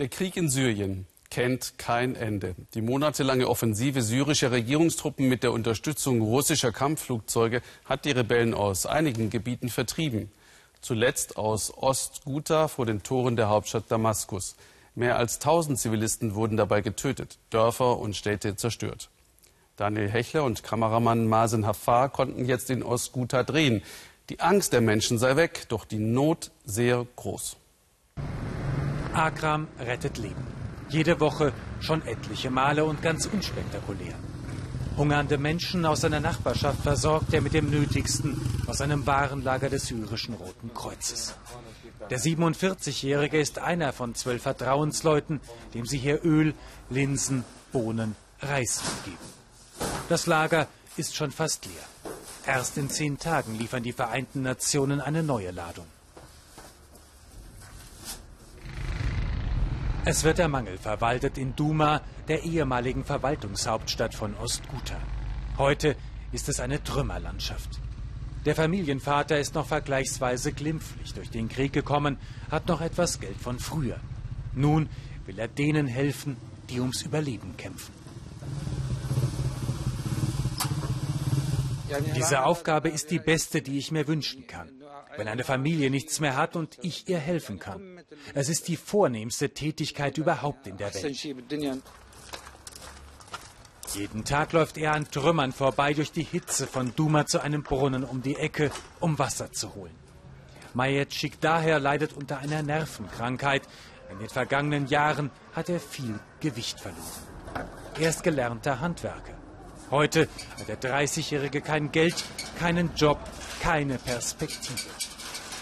Der Krieg in Syrien kennt kein Ende. Die monatelange Offensive syrischer Regierungstruppen mit der Unterstützung russischer Kampfflugzeuge hat die Rebellen aus einigen Gebieten vertrieben. Zuletzt aus Ost-Ghouta vor den Toren der Hauptstadt Damaskus. Mehr als 1000 Zivilisten wurden dabei getötet, Dörfer und Städte zerstört. Daniel Hechler und Kameramann Masen Hafar konnten jetzt in Ost-Ghouta drehen. Die Angst der Menschen sei weg, doch die Not sehr groß. Akram rettet Leben. Jede Woche schon etliche Male und ganz unspektakulär. Hungernde Menschen aus seiner Nachbarschaft versorgt er mit dem Nötigsten aus einem Warenlager des syrischen Roten Kreuzes. Der 47-Jährige ist einer von zwölf Vertrauensleuten, dem sie hier Öl, Linsen, Bohnen, Reis geben. Das Lager ist schon fast leer. Erst in zehn Tagen liefern die Vereinten Nationen eine neue Ladung. Es wird der Mangel verwaltet in Duma, der ehemaligen Verwaltungshauptstadt von Ostguta. Heute ist es eine Trümmerlandschaft. Der Familienvater ist noch vergleichsweise glimpflich durch den Krieg gekommen, hat noch etwas Geld von früher. Nun will er denen helfen, die ums Überleben kämpfen. Diese Aufgabe ist die beste, die ich mir wünschen kann wenn eine Familie nichts mehr hat und ich ihr helfen kann. Es ist die vornehmste Tätigkeit überhaupt in der Welt. Jeden Tag läuft er an Trümmern vorbei durch die Hitze von Duma zu einem Brunnen um die Ecke, um Wasser zu holen. Majetschik daher leidet unter einer Nervenkrankheit. In den vergangenen Jahren hat er viel Gewicht verloren. Er ist gelernter Handwerker. Heute hat der 30-Jährige kein Geld, keinen Job, keine Perspektive.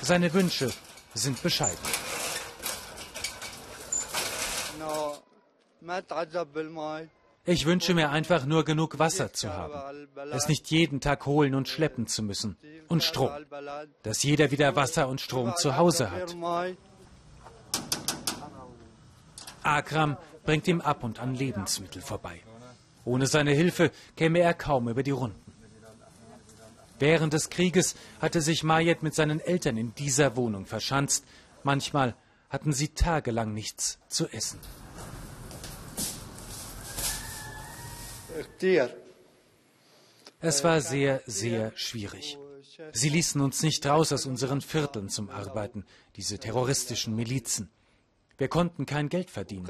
Seine Wünsche sind bescheiden. Ich wünsche mir einfach nur genug Wasser zu haben, es nicht jeden Tag holen und schleppen zu müssen und Strom, dass jeder wieder Wasser und Strom zu Hause hat. Akram bringt ihm ab und an Lebensmittel vorbei. Ohne seine Hilfe käme er kaum über die Runden. Während des Krieges hatte sich Mayet mit seinen Eltern in dieser Wohnung verschanzt. Manchmal hatten sie tagelang nichts zu essen. Es war sehr, sehr schwierig. Sie ließen uns nicht raus aus unseren Vierteln zum Arbeiten, diese terroristischen Milizen. Wir konnten kein Geld verdienen.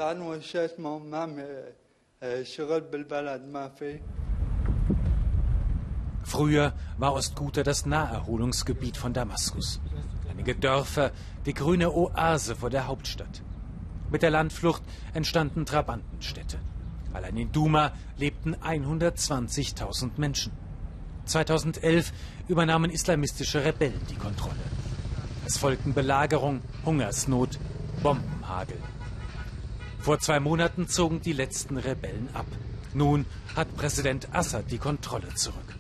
Früher war Ostguta das Naherholungsgebiet von Damaskus. Einige Dörfer, die grüne Oase vor der Hauptstadt. Mit der Landflucht entstanden Trabantenstädte. Allein in Duma lebten 120.000 Menschen. 2011 übernahmen islamistische Rebellen die Kontrolle. Es folgten Belagerung, Hungersnot, Bombenhagel. Vor zwei Monaten zogen die letzten Rebellen ab. Nun hat Präsident Assad die Kontrolle zurück.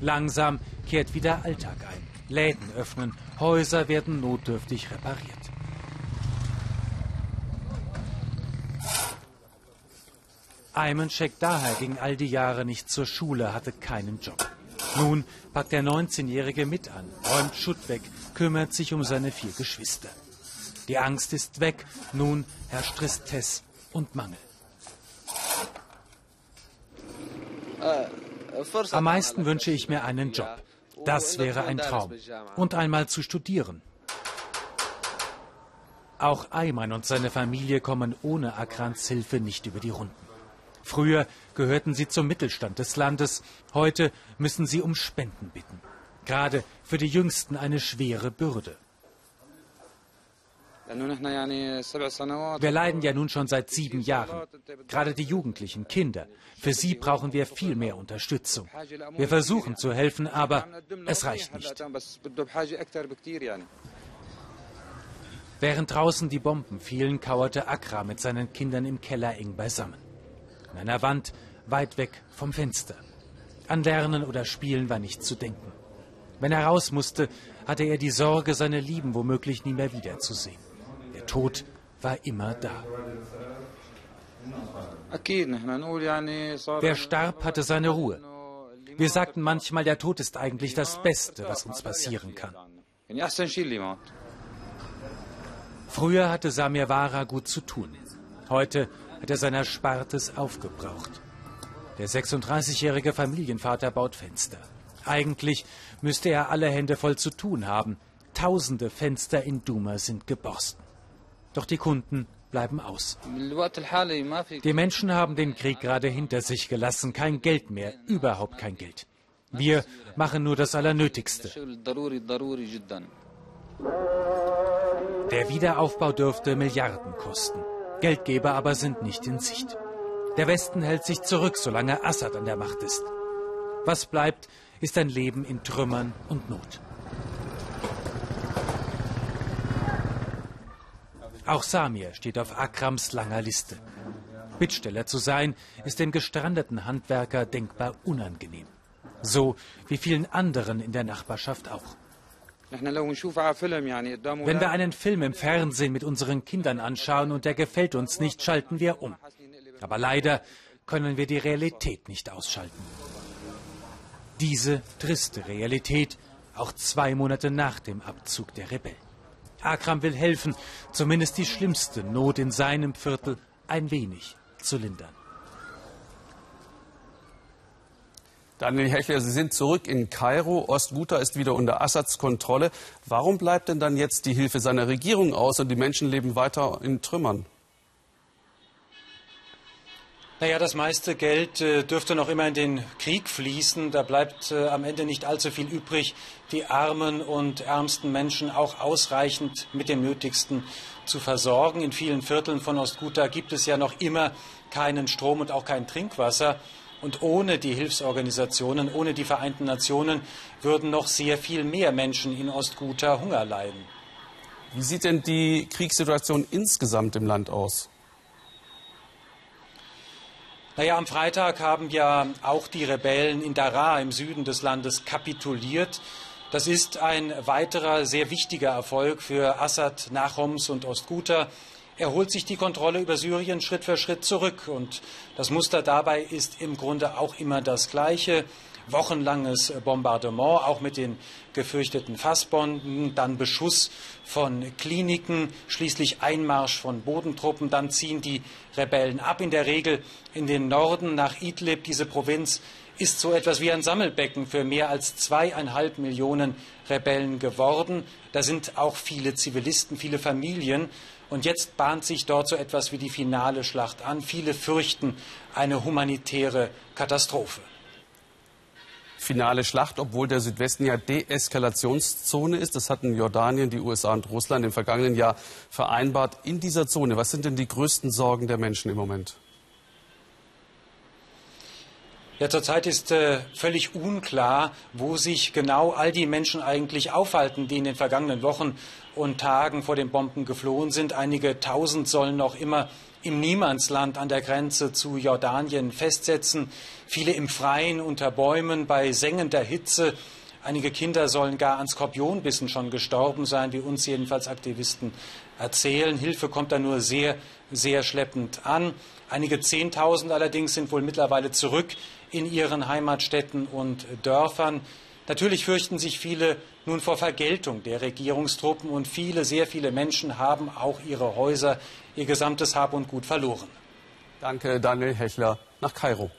Langsam kehrt wieder Alltag ein. Läden öffnen, Häuser werden notdürftig repariert. Ayman Sheikh daher ging all die Jahre nicht zur Schule, hatte keinen Job. Nun packt der 19-Jährige mit an, räumt Schutt weg, kümmert sich um seine vier Geschwister. Die Angst ist weg, nun herrscht Tristesse und Mangel. Am meisten wünsche ich mir einen Job. Das wäre ein Traum. Und einmal zu studieren. Auch Ayman und seine Familie kommen ohne Akrans Hilfe nicht über die Runden. Früher gehörten sie zum Mittelstand des Landes, heute müssen sie um Spenden bitten. Gerade für die Jüngsten eine schwere Bürde. Wir leiden ja nun schon seit sieben Jahren. Gerade die Jugendlichen, Kinder. Für sie brauchen wir viel mehr Unterstützung. Wir versuchen zu helfen, aber es reicht nicht. Während draußen die Bomben fielen, kauerte Akra mit seinen Kindern im Keller eng beisammen. An einer Wand, weit weg vom Fenster. An Lernen oder Spielen war nicht zu denken. Wenn er raus musste, hatte er die Sorge, seine Lieben womöglich nie mehr wiederzusehen. Tod war immer da. Wer starb, hatte seine Ruhe. Wir sagten manchmal, der Tod ist eigentlich das Beste, was uns passieren kann. Früher hatte Samir Wara gut zu tun. Heute hat er sein Erspartes aufgebraucht. Der 36-jährige Familienvater baut Fenster. Eigentlich müsste er alle Hände voll zu tun haben. Tausende Fenster in Duma sind geborsten. Doch die Kunden bleiben aus. Die Menschen haben den Krieg gerade hinter sich gelassen. Kein Geld mehr, überhaupt kein Geld. Wir machen nur das Allernötigste. Der Wiederaufbau dürfte Milliarden kosten. Geldgeber aber sind nicht in Sicht. Der Westen hält sich zurück, solange Assad an der Macht ist. Was bleibt, ist ein Leben in Trümmern und Not. Auch Samir steht auf Akrams langer Liste. Bittsteller zu sein, ist dem gestrandeten Handwerker denkbar unangenehm. So wie vielen anderen in der Nachbarschaft auch. Wenn wir einen Film im Fernsehen mit unseren Kindern anschauen und der gefällt uns nicht, schalten wir um. Aber leider können wir die Realität nicht ausschalten. Diese triste Realität auch zwei Monate nach dem Abzug der Rebellen. Akram will helfen, zumindest die schlimmste Not in seinem Viertel ein wenig zu lindern. Daniel Hechler, Sie sind zurück in Kairo. Ostguta ist wieder unter Assads Kontrolle. Warum bleibt denn dann jetzt die Hilfe seiner Regierung aus und die Menschen leben weiter in Trümmern? Naja, das meiste Geld äh, dürfte noch immer in den Krieg fließen. Da bleibt äh, am Ende nicht allzu viel übrig, die armen und ärmsten Menschen auch ausreichend mit dem Nötigsten zu versorgen. In vielen Vierteln von Ostguta gibt es ja noch immer keinen Strom und auch kein Trinkwasser. Und ohne die Hilfsorganisationen, ohne die Vereinten Nationen würden noch sehr viel mehr Menschen in Ostguta Hunger leiden. Wie sieht denn die Kriegssituation insgesamt im Land aus? Naja, am Freitag haben ja auch die Rebellen in Daraa im Süden des Landes kapituliert. Das ist ein weiterer sehr wichtiger Erfolg für Assad nach Homs und Ostguta. Er holt sich die Kontrolle über Syrien Schritt für Schritt zurück. Und das Muster dabei ist im Grunde auch immer das gleiche wochenlanges Bombardement, auch mit den gefürchteten Fassbomben, dann Beschuss von Kliniken, schließlich Einmarsch von Bodentruppen, dann ziehen die Rebellen ab, in der Regel in den Norden nach Idlib. Diese Provinz ist so etwas wie ein Sammelbecken für mehr als zweieinhalb Millionen Rebellen geworden. Da sind auch viele Zivilisten, viele Familien. Und jetzt bahnt sich dort so etwas wie die finale Schlacht an. Viele fürchten eine humanitäre Katastrophe finale Schlacht, obwohl der Südwesten ja Deeskalationszone ist. Das hatten Jordanien, die USA und Russland im vergangenen Jahr vereinbart. In dieser Zone, was sind denn die größten Sorgen der Menschen im Moment? Ja, zurzeit ist äh, völlig unklar, wo sich genau all die Menschen eigentlich aufhalten, die in den vergangenen Wochen und Tagen vor den Bomben geflohen sind. Einige tausend sollen noch immer im Niemandsland an der Grenze zu Jordanien festsetzen. Viele im Freien unter Bäumen bei sengender Hitze. Einige Kinder sollen gar an Skorpionbissen schon gestorben sein, wie uns jedenfalls Aktivisten erzählen. Hilfe kommt da nur sehr, sehr schleppend an. Einige Zehntausend allerdings sind wohl mittlerweile zurück in ihren Heimatstädten und Dörfern. Natürlich fürchten sich viele nun vor Vergeltung der Regierungstruppen und viele, sehr viele Menschen haben auch ihre Häuser, ihr gesamtes Hab und Gut verloren. Danke, Daniel Hechler nach Kairo.